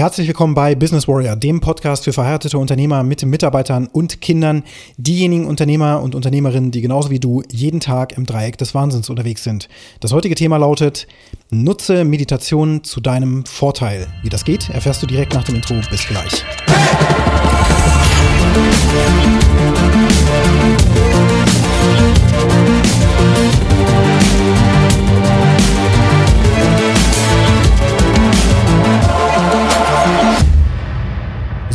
Herzlich willkommen bei Business Warrior, dem Podcast für verheiratete Unternehmer mit Mitarbeitern und Kindern, diejenigen Unternehmer und Unternehmerinnen, die genauso wie du jeden Tag im Dreieck des Wahnsinns unterwegs sind. Das heutige Thema lautet, nutze Meditation zu deinem Vorteil. Wie das geht, erfährst du direkt nach dem Intro. Bis gleich.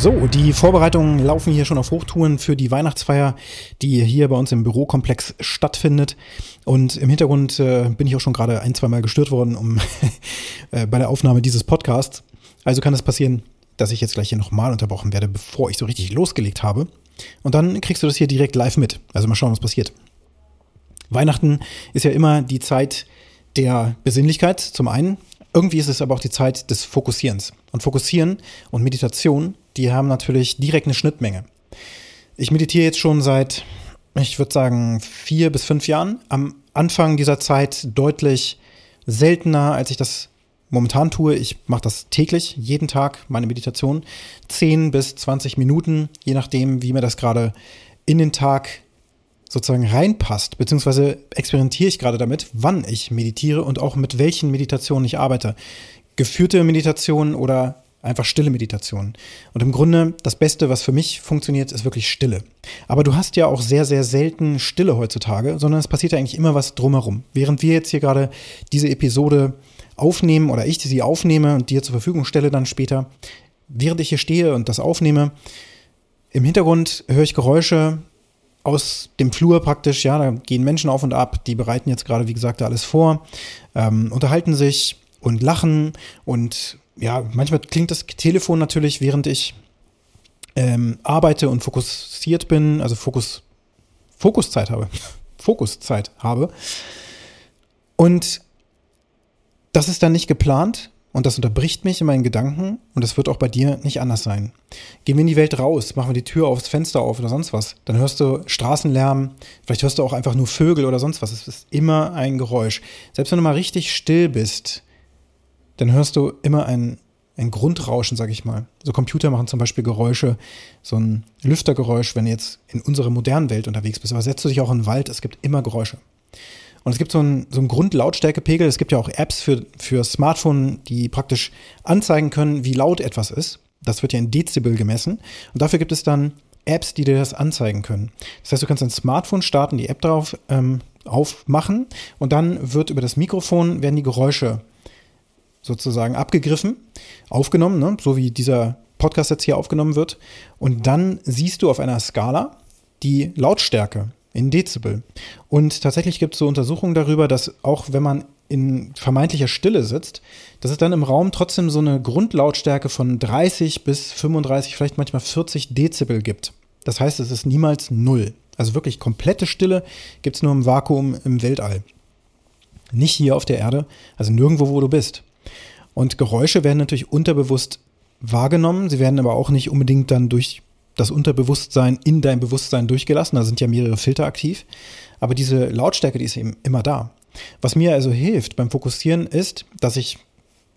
So, die Vorbereitungen laufen hier schon auf Hochtouren für die Weihnachtsfeier, die hier bei uns im Bürokomplex stattfindet. Und im Hintergrund äh, bin ich auch schon gerade ein, zwei Mal gestört worden um äh, bei der Aufnahme dieses Podcasts. Also kann es passieren, dass ich jetzt gleich hier nochmal unterbrochen werde, bevor ich so richtig losgelegt habe. Und dann kriegst du das hier direkt live mit. Also mal schauen, was passiert. Weihnachten ist ja immer die Zeit der Besinnlichkeit zum einen. Irgendwie ist es aber auch die Zeit des Fokussierens. Und Fokussieren und Meditation die haben natürlich direkt eine Schnittmenge. Ich meditiere jetzt schon seit, ich würde sagen, vier bis fünf Jahren. Am Anfang dieser Zeit deutlich seltener, als ich das momentan tue. Ich mache das täglich, jeden Tag, meine Meditation. Zehn bis zwanzig Minuten, je nachdem, wie mir das gerade in den Tag sozusagen reinpasst, beziehungsweise experimentiere ich gerade damit, wann ich meditiere und auch mit welchen Meditationen ich arbeite. Geführte Meditationen oder Einfach stille Meditation. Und im Grunde, das Beste, was für mich funktioniert, ist wirklich Stille. Aber du hast ja auch sehr, sehr selten Stille heutzutage, sondern es passiert ja eigentlich immer was drumherum. Während wir jetzt hier gerade diese Episode aufnehmen oder ich sie aufnehme und dir zur Verfügung stelle dann später, während ich hier stehe und das aufnehme, im Hintergrund höre ich Geräusche aus dem Flur praktisch, ja, da gehen Menschen auf und ab, die bereiten jetzt gerade, wie gesagt, alles vor, ähm, unterhalten sich und lachen und ja, manchmal klingt das Telefon natürlich, während ich ähm, arbeite und fokussiert bin, also Fokus, Fokuszeit habe. Fokuszeit habe. Und das ist dann nicht geplant und das unterbricht mich in meinen Gedanken und das wird auch bei dir nicht anders sein. Gehen wir in die Welt raus, machen wir die Tür aufs Fenster auf oder sonst was, dann hörst du Straßenlärm, vielleicht hörst du auch einfach nur Vögel oder sonst was. Es ist immer ein Geräusch. Selbst wenn du mal richtig still bist, dann hörst du immer ein, ein Grundrauschen, sag ich mal. So Computer machen zum Beispiel Geräusche, so ein Lüftergeräusch, wenn du jetzt in unserer modernen Welt unterwegs bist. Aber setzt du dich auch in den Wald, es gibt immer Geräusche. Und es gibt so einen, so einen Grundlautstärkepegel. Es gibt ja auch Apps für, für Smartphone, die praktisch anzeigen können, wie laut etwas ist. Das wird ja in Dezibel gemessen. Und dafür gibt es dann Apps, die dir das anzeigen können. Das heißt, du kannst ein Smartphone starten, die App drauf ähm, aufmachen und dann wird über das Mikrofon werden die Geräusche sozusagen abgegriffen, aufgenommen, ne? so wie dieser Podcast jetzt hier aufgenommen wird. Und dann siehst du auf einer Skala die Lautstärke in Dezibel. Und tatsächlich gibt es so Untersuchungen darüber, dass auch wenn man in vermeintlicher Stille sitzt, dass es dann im Raum trotzdem so eine Grundlautstärke von 30 bis 35, vielleicht manchmal 40 Dezibel gibt. Das heißt, es ist niemals null. Also wirklich komplette Stille gibt es nur im Vakuum im Weltall. Nicht hier auf der Erde, also nirgendwo, wo du bist. Und Geräusche werden natürlich unterbewusst wahrgenommen. Sie werden aber auch nicht unbedingt dann durch das Unterbewusstsein in dein Bewusstsein durchgelassen. Da sind ja mehrere Filter aktiv. Aber diese Lautstärke, die ist eben immer da. Was mir also hilft beim Fokussieren ist, dass ich,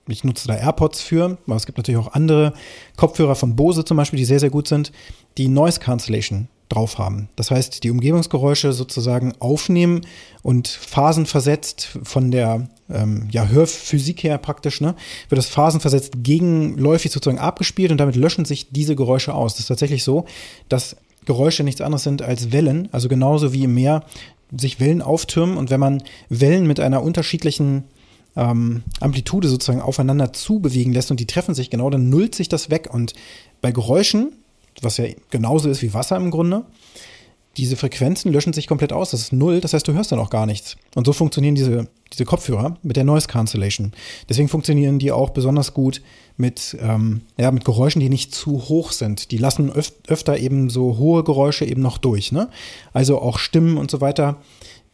ich nutze da AirPods für, aber es gibt natürlich auch andere Kopfhörer von Bose zum Beispiel, die sehr, sehr gut sind, die Noise Cancellation drauf haben. Das heißt, die Umgebungsgeräusche sozusagen aufnehmen und phasenversetzt von der ähm, ja, Hörphysik her praktisch, ne, wird das phasenversetzt gegenläufig sozusagen abgespielt und damit löschen sich diese Geräusche aus. Das ist tatsächlich so, dass Geräusche nichts anderes sind als Wellen, also genauso wie im Meer sich Wellen auftürmen und wenn man Wellen mit einer unterschiedlichen ähm, Amplitude sozusagen aufeinander zubewegen lässt und die treffen sich genau, dann nullt sich das weg und bei Geräuschen was ja genauso ist wie Wasser im Grunde, diese Frequenzen löschen sich komplett aus. Das ist null, das heißt, du hörst dann auch gar nichts. Und so funktionieren diese, diese Kopfhörer mit der Noise Cancellation. Deswegen funktionieren die auch besonders gut mit, ähm, ja, mit Geräuschen, die nicht zu hoch sind. Die lassen öf öfter eben so hohe Geräusche eben noch durch. Ne? Also auch Stimmen und so weiter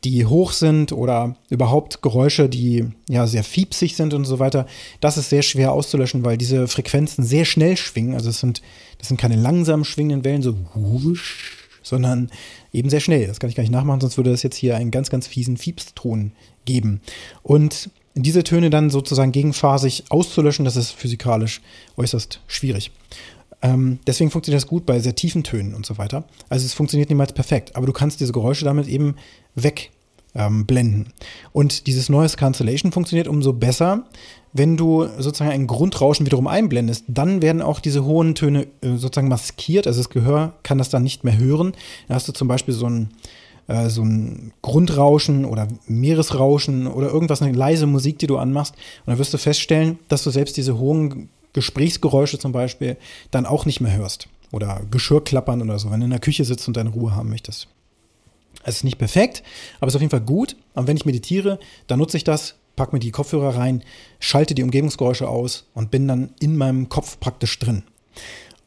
die hoch sind oder überhaupt Geräusche, die ja sehr fiepsig sind und so weiter, das ist sehr schwer auszulöschen, weil diese Frequenzen sehr schnell schwingen. Also es sind, das sind keine langsam schwingenden Wellen, so wusch, sondern eben sehr schnell. Das kann ich gar nicht nachmachen, sonst würde das jetzt hier einen ganz, ganz fiesen Fiepston geben. Und diese Töne dann sozusagen gegenphasig auszulöschen, das ist physikalisch äußerst schwierig. Ähm, deswegen funktioniert das gut bei sehr tiefen Tönen und so weiter. Also es funktioniert niemals perfekt, aber du kannst diese Geräusche damit eben wegblenden. Ähm, und dieses Noise Cancellation funktioniert umso besser, wenn du sozusagen ein Grundrauschen wiederum einblendest. Dann werden auch diese hohen Töne äh, sozusagen maskiert, also das Gehör kann das dann nicht mehr hören. Da hast du zum Beispiel so ein äh, so ein Grundrauschen oder Meeresrauschen oder irgendwas, eine leise Musik, die du anmachst. Und dann wirst du feststellen, dass du selbst diese hohen Gesprächsgeräusche zum Beispiel dann auch nicht mehr hörst. Oder Geschirrklappern oder so, wenn du in der Küche sitzt und deine Ruhe haben möchtest. Es ist nicht perfekt, aber es ist auf jeden Fall gut. Und wenn ich meditiere, dann nutze ich das, pack mir die Kopfhörer rein, schalte die Umgebungsgeräusche aus und bin dann in meinem Kopf praktisch drin.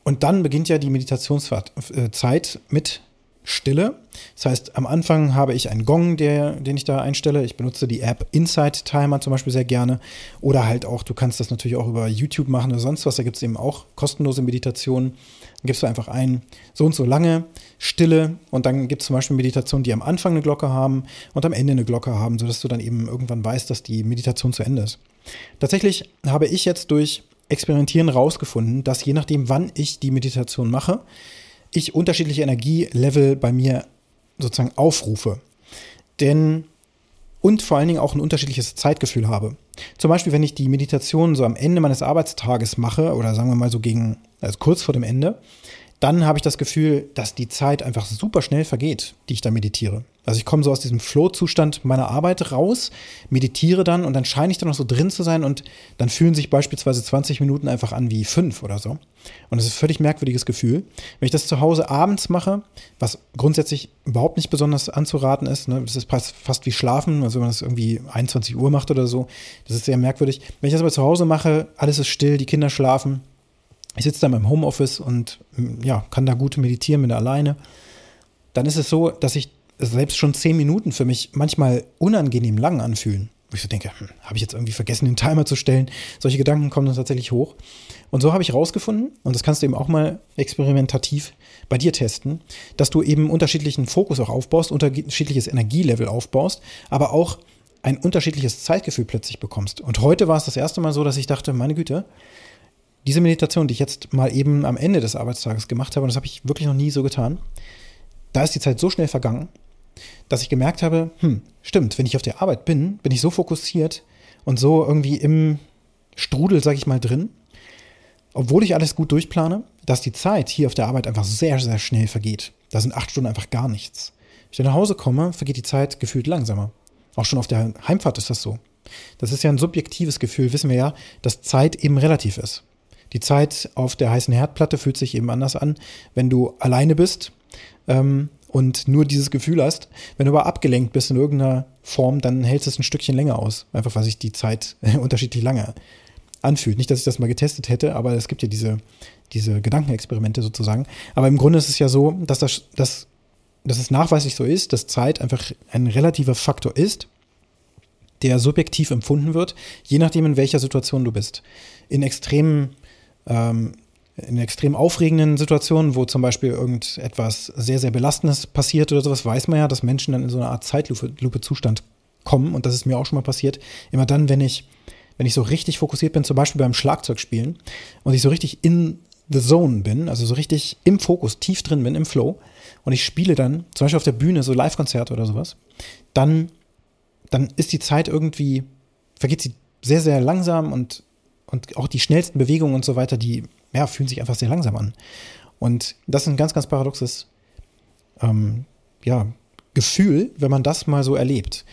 Und dann beginnt ja die Meditationszeit äh, mit Stille. Das heißt, am Anfang habe ich einen Gong, der, den ich da einstelle. Ich benutze die App Insight Timer zum Beispiel sehr gerne. Oder halt auch, du kannst das natürlich auch über YouTube machen oder sonst was. Da gibt es eben auch kostenlose Meditationen. Dann gibst du einfach ein, so und so lange Stille. Und dann gibt es zum Beispiel Meditationen, die am Anfang eine Glocke haben und am Ende eine Glocke haben, sodass du dann eben irgendwann weißt, dass die Meditation zu Ende ist. Tatsächlich habe ich jetzt durch Experimentieren rausgefunden, dass je nachdem, wann ich die Meditation mache, ich unterschiedliche Energielevel bei mir sozusagen aufrufe. Denn und vor allen Dingen auch ein unterschiedliches Zeitgefühl habe. Zum Beispiel, wenn ich die Meditation so am Ende meines Arbeitstages mache oder sagen wir mal so gegen, also kurz vor dem Ende, dann habe ich das Gefühl, dass die Zeit einfach super schnell vergeht, die ich da meditiere. Also ich komme so aus diesem Flow-Zustand meiner Arbeit raus, meditiere dann und dann scheine ich dann noch so drin zu sein und dann fühlen sich beispielsweise 20 Minuten einfach an wie fünf oder so. Und das ist ein völlig merkwürdiges Gefühl. Wenn ich das zu Hause abends mache, was grundsätzlich überhaupt nicht besonders anzuraten ist, ne, das ist fast wie Schlafen, also wenn man das irgendwie 21 Uhr macht oder so, das ist sehr merkwürdig. Wenn ich das aber zu Hause mache, alles ist still, die Kinder schlafen, ich sitze da in meinem Homeoffice und ja, kann da gut meditieren, bin da alleine. Dann ist es so, dass sich selbst schon zehn Minuten für mich manchmal unangenehm lang anfühlen. Wo ich so denke, hm, habe ich jetzt irgendwie vergessen, den Timer zu stellen? Solche Gedanken kommen dann tatsächlich hoch. Und so habe ich herausgefunden, und das kannst du eben auch mal experimentativ bei dir testen, dass du eben unterschiedlichen Fokus auch aufbaust, unterschiedliches Energielevel aufbaust, aber auch ein unterschiedliches Zeitgefühl plötzlich bekommst. Und heute war es das erste Mal so, dass ich dachte, meine Güte, diese Meditation, die ich jetzt mal eben am Ende des Arbeitstages gemacht habe, und das habe ich wirklich noch nie so getan, da ist die Zeit so schnell vergangen, dass ich gemerkt habe, hm, stimmt, wenn ich auf der Arbeit bin, bin ich so fokussiert und so irgendwie im Strudel, sag ich mal, drin, obwohl ich alles gut durchplane, dass die Zeit hier auf der Arbeit einfach sehr, sehr schnell vergeht. Da sind acht Stunden einfach gar nichts. Wenn ich dann nach Hause komme, vergeht die Zeit gefühlt langsamer. Auch schon auf der Heimfahrt ist das so. Das ist ja ein subjektives Gefühl, wissen wir ja, dass Zeit eben relativ ist. Die Zeit auf der heißen Herdplatte fühlt sich eben anders an, wenn du alleine bist ähm, und nur dieses Gefühl hast. Wenn du aber abgelenkt bist in irgendeiner Form, dann hält es ein Stückchen länger aus. Einfach weil sich die Zeit unterschiedlich lange anfühlt. Nicht, dass ich das mal getestet hätte, aber es gibt ja diese, diese Gedankenexperimente sozusagen. Aber im Grunde ist es ja so, dass, das, dass, dass es nachweislich so ist, dass Zeit einfach ein relativer Faktor ist, der subjektiv empfunden wird, je nachdem, in welcher Situation du bist. In extremen ähm, in extrem aufregenden Situationen, wo zum Beispiel irgendetwas sehr, sehr Belastendes passiert oder sowas, weiß man ja, dass Menschen dann in so eine Art Zeitlupe-Zustand kommen. Und das ist mir auch schon mal passiert. Immer dann, wenn ich, wenn ich so richtig fokussiert bin, zum Beispiel beim Schlagzeugspielen und ich so richtig in the zone bin, also so richtig im Fokus, tief drin bin, im Flow, und ich spiele dann, zum Beispiel auf der Bühne, so Live-Konzerte oder sowas, dann, dann ist die Zeit irgendwie, vergeht sie sehr, sehr langsam und und auch die schnellsten Bewegungen und so weiter, die ja, fühlen sich einfach sehr langsam an. Und das ist ein ganz, ganz paradoxes ähm, ja, Gefühl, wenn man das mal so erlebt.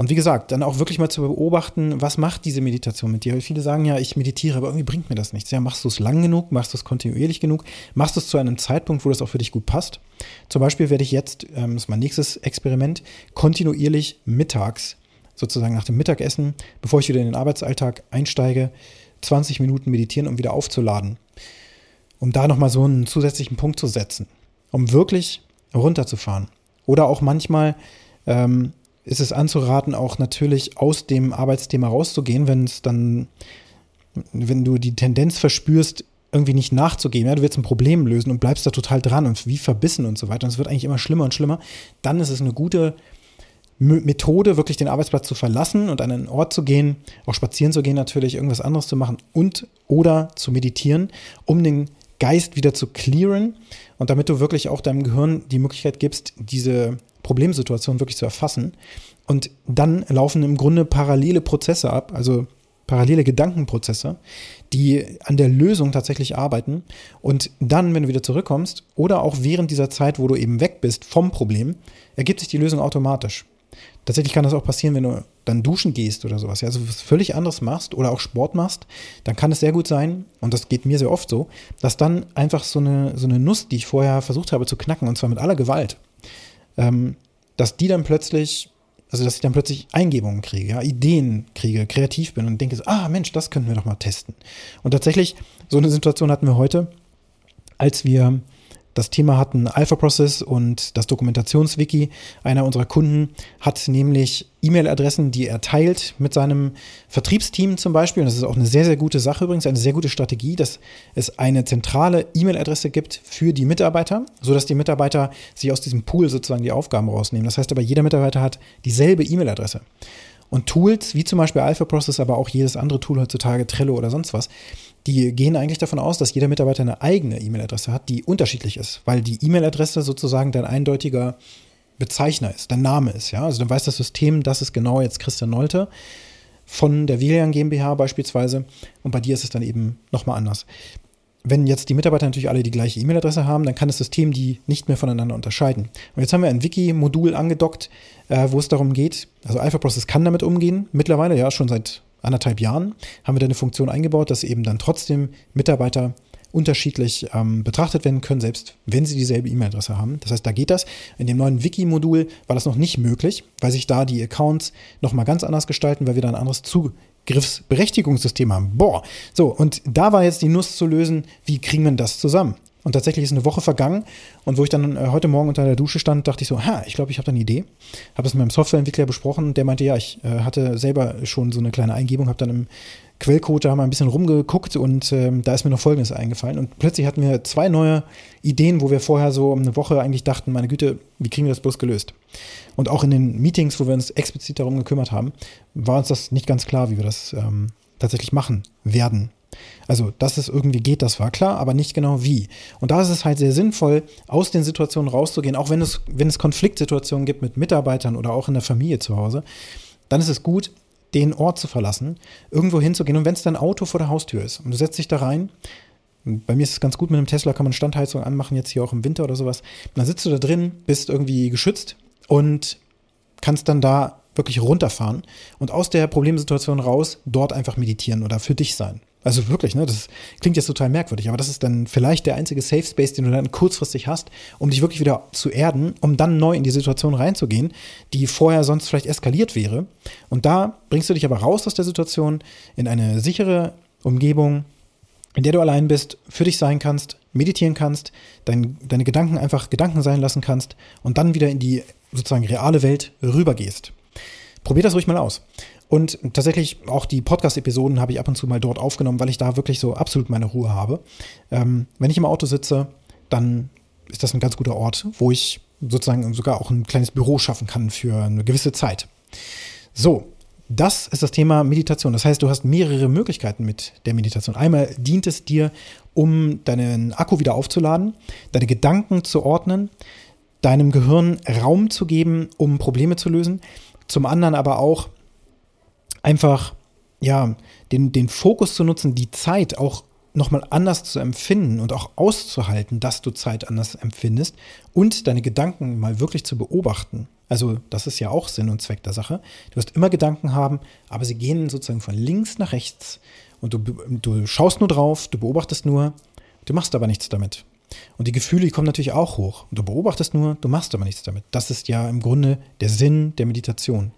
Und wie gesagt, dann auch wirklich mal zu beobachten, was macht diese Meditation mit dir? Weil viele sagen ja, ich meditiere, aber irgendwie bringt mir das nichts. Ja, machst du es lang genug, machst du es kontinuierlich genug, machst du es zu einem Zeitpunkt, wo das auch für dich gut passt. Zum Beispiel werde ich jetzt, ähm, das ist mein nächstes Experiment, kontinuierlich mittags, sozusagen nach dem Mittagessen, bevor ich wieder in den Arbeitsalltag einsteige, 20 Minuten meditieren, um wieder aufzuladen. Um da nochmal so einen zusätzlichen Punkt zu setzen. Um wirklich runterzufahren. Oder auch manchmal ähm, ist es anzuraten, auch natürlich aus dem Arbeitsthema rauszugehen, wenn es dann, wenn du die Tendenz verspürst, irgendwie nicht nachzugehen. Ja, du willst ein Problem lösen und bleibst da total dran und wie verbissen und so weiter. Und es wird eigentlich immer schlimmer und schlimmer. Dann ist es eine gute Methode, wirklich den Arbeitsplatz zu verlassen und an einen Ort zu gehen, auch spazieren zu gehen natürlich, irgendwas anderes zu machen und oder zu meditieren, um den Geist wieder zu clearen und damit du wirklich auch deinem Gehirn die Möglichkeit gibst, diese Problemsituation wirklich zu erfassen. Und dann laufen im Grunde parallele Prozesse ab, also parallele Gedankenprozesse, die an der Lösung tatsächlich arbeiten. Und dann, wenn du wieder zurückkommst oder auch während dieser Zeit, wo du eben weg bist vom Problem, ergibt sich die Lösung automatisch. Tatsächlich kann das auch passieren, wenn du dann duschen gehst oder sowas. Ja, also was völlig anderes machst oder auch Sport machst, dann kann es sehr gut sein, und das geht mir sehr oft so, dass dann einfach so eine, so eine Nuss, die ich vorher versucht habe zu knacken, und zwar mit aller Gewalt, ähm, dass die dann plötzlich, also dass ich dann plötzlich Eingebungen kriege, ja, Ideen kriege, kreativ bin und denke, so, ah Mensch, das könnten wir doch mal testen. Und tatsächlich, so eine Situation hatten wir heute, als wir das Thema hatten Alpha Process und das Dokumentationswiki. Einer unserer Kunden hat nämlich E-Mail-Adressen, die er teilt mit seinem Vertriebsteam zum Beispiel. Und das ist auch eine sehr, sehr gute Sache übrigens, eine sehr gute Strategie, dass es eine zentrale E-Mail-Adresse gibt für die Mitarbeiter, sodass die Mitarbeiter sich aus diesem Pool sozusagen die Aufgaben rausnehmen. Das heißt aber, jeder Mitarbeiter hat dieselbe E-Mail-Adresse. Und Tools, wie zum Beispiel Alpha Process, aber auch jedes andere Tool heutzutage, Trello oder sonst was, die gehen eigentlich davon aus, dass jeder Mitarbeiter eine eigene E-Mail-Adresse hat, die unterschiedlich ist, weil die E-Mail-Adresse sozusagen dein eindeutiger Bezeichner ist, dein Name ist. Ja? Also dann weiß das System, das ist genau jetzt Christian Nolte von der Wilian GmbH beispielsweise und bei dir ist es dann eben nochmal anders. Wenn jetzt die Mitarbeiter natürlich alle die gleiche E-Mail-Adresse haben, dann kann das System die nicht mehr voneinander unterscheiden. Und jetzt haben wir ein Wiki-Modul angedockt, äh, wo es darum geht, also Alpha Process kann damit umgehen, mittlerweile, ja, schon seit anderthalb Jahren haben wir da eine Funktion eingebaut, dass eben dann trotzdem Mitarbeiter unterschiedlich ähm, betrachtet werden können, selbst wenn sie dieselbe E-Mail-Adresse haben. Das heißt, da geht das. In dem neuen Wiki-Modul war das noch nicht möglich, weil sich da die Accounts nochmal ganz anders gestalten, weil wir da ein anderes Zugriffsberechtigungssystem haben. Boah, so, und da war jetzt die Nuss zu lösen, wie kriegen wir das zusammen? Und tatsächlich ist eine Woche vergangen und wo ich dann äh, heute Morgen unter der Dusche stand, dachte ich so, ha, ich glaube, ich habe da eine Idee. Habe es mit meinem Softwareentwickler besprochen, der meinte, ja, ich äh, hatte selber schon so eine kleine Eingebung, habe dann im Quellcode da mal ein bisschen rumgeguckt und äh, da ist mir noch Folgendes eingefallen. Und plötzlich hatten wir zwei neue Ideen, wo wir vorher so eine Woche eigentlich dachten, meine Güte, wie kriegen wir das bloß gelöst? Und auch in den Meetings, wo wir uns explizit darum gekümmert haben, war uns das nicht ganz klar, wie wir das ähm, tatsächlich machen werden. Also, dass es irgendwie geht, das war klar, aber nicht genau wie. Und da ist es halt sehr sinnvoll, aus den Situationen rauszugehen, auch wenn es, wenn es Konfliktsituationen gibt mit Mitarbeitern oder auch in der Familie zu Hause, dann ist es gut, den Ort zu verlassen, irgendwo hinzugehen. Und wenn es dein Auto vor der Haustür ist und du setzt dich da rein, bei mir ist es ganz gut mit einem Tesla, kann man Standheizung anmachen, jetzt hier auch im Winter oder sowas. dann sitzt du da drin, bist irgendwie geschützt und kannst dann da wirklich runterfahren und aus der Problemsituation raus dort einfach meditieren oder für dich sein. Also wirklich, ne? Das klingt jetzt total merkwürdig, aber das ist dann vielleicht der einzige Safe Space, den du dann kurzfristig hast, um dich wirklich wieder zu erden, um dann neu in die Situation reinzugehen, die vorher sonst vielleicht eskaliert wäre. Und da bringst du dich aber raus aus der Situation in eine sichere Umgebung, in der du allein bist, für dich sein kannst, meditieren kannst, dein, deine Gedanken einfach Gedanken sein lassen kannst und dann wieder in die sozusagen reale Welt rübergehst. Probier das ruhig mal aus. Und tatsächlich auch die Podcast-Episoden habe ich ab und zu mal dort aufgenommen, weil ich da wirklich so absolut meine Ruhe habe. Ähm, wenn ich im Auto sitze, dann ist das ein ganz guter Ort, wo ich sozusagen sogar auch ein kleines Büro schaffen kann für eine gewisse Zeit. So, das ist das Thema Meditation. Das heißt, du hast mehrere Möglichkeiten mit der Meditation. Einmal dient es dir, um deinen Akku wieder aufzuladen, deine Gedanken zu ordnen, deinem Gehirn Raum zu geben, um Probleme zu lösen. Zum anderen aber auch, einfach, ja, den, den Fokus zu nutzen, die Zeit auch nochmal anders zu empfinden und auch auszuhalten, dass du Zeit anders empfindest und deine Gedanken mal wirklich zu beobachten. Also das ist ja auch Sinn und Zweck der Sache. Du wirst immer Gedanken haben, aber sie gehen sozusagen von links nach rechts und du, du schaust nur drauf, du beobachtest nur, du machst aber nichts damit. Und die Gefühle, die kommen natürlich auch hoch. Du beobachtest nur, du machst aber nichts damit. Das ist ja im Grunde der Sinn der Meditation.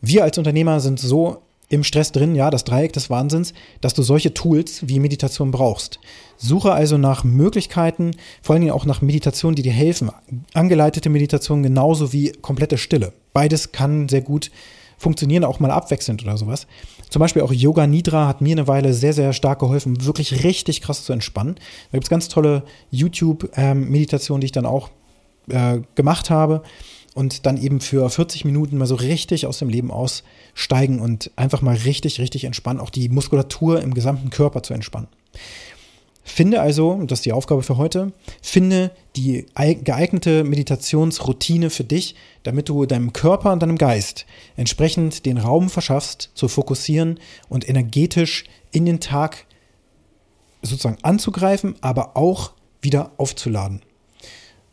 Wir als Unternehmer sind so im Stress drin, ja, das Dreieck des Wahnsinns, dass du solche Tools wie Meditation brauchst. Suche also nach Möglichkeiten, vor allen Dingen auch nach Meditationen, die dir helfen. Angeleitete Meditation genauso wie komplette Stille. Beides kann sehr gut funktionieren, auch mal abwechselnd oder sowas. Zum Beispiel auch Yoga Nidra hat mir eine Weile sehr, sehr stark geholfen, wirklich richtig krass zu entspannen. Da gibt es ganz tolle YouTube-Meditationen, ähm, die ich dann auch äh, gemacht habe. Und dann eben für 40 Minuten mal so richtig aus dem Leben aussteigen und einfach mal richtig, richtig entspannen, auch die Muskulatur im gesamten Körper zu entspannen. Finde also, und das ist die Aufgabe für heute, finde die geeignete Meditationsroutine für dich, damit du deinem Körper und deinem Geist entsprechend den Raum verschaffst, zu fokussieren und energetisch in den Tag sozusagen anzugreifen, aber auch wieder aufzuladen.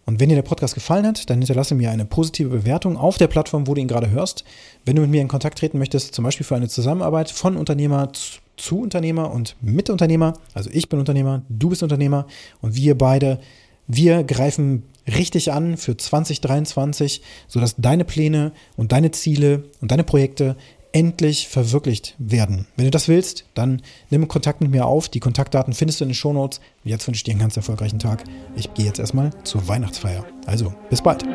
Und wenn dir der Podcast gefallen hat, dann hinterlasse mir eine positive Bewertung auf der Plattform, wo du ihn gerade hörst. Wenn du mit mir in Kontakt treten möchtest, zum Beispiel für eine Zusammenarbeit von Unternehmer zu Unternehmer und mit Unternehmer, also ich bin Unternehmer, du bist Unternehmer und wir beide, wir greifen richtig an für 2023, sodass deine Pläne und deine Ziele und deine Projekte endlich verwirklicht werden. Wenn du das willst, dann nimm Kontakt mit mir auf. Die Kontaktdaten findest du in den Shownotes. Jetzt wünsche ich dir einen ganz erfolgreichen Tag. Ich gehe jetzt erstmal zur Weihnachtsfeier. Also, bis bald.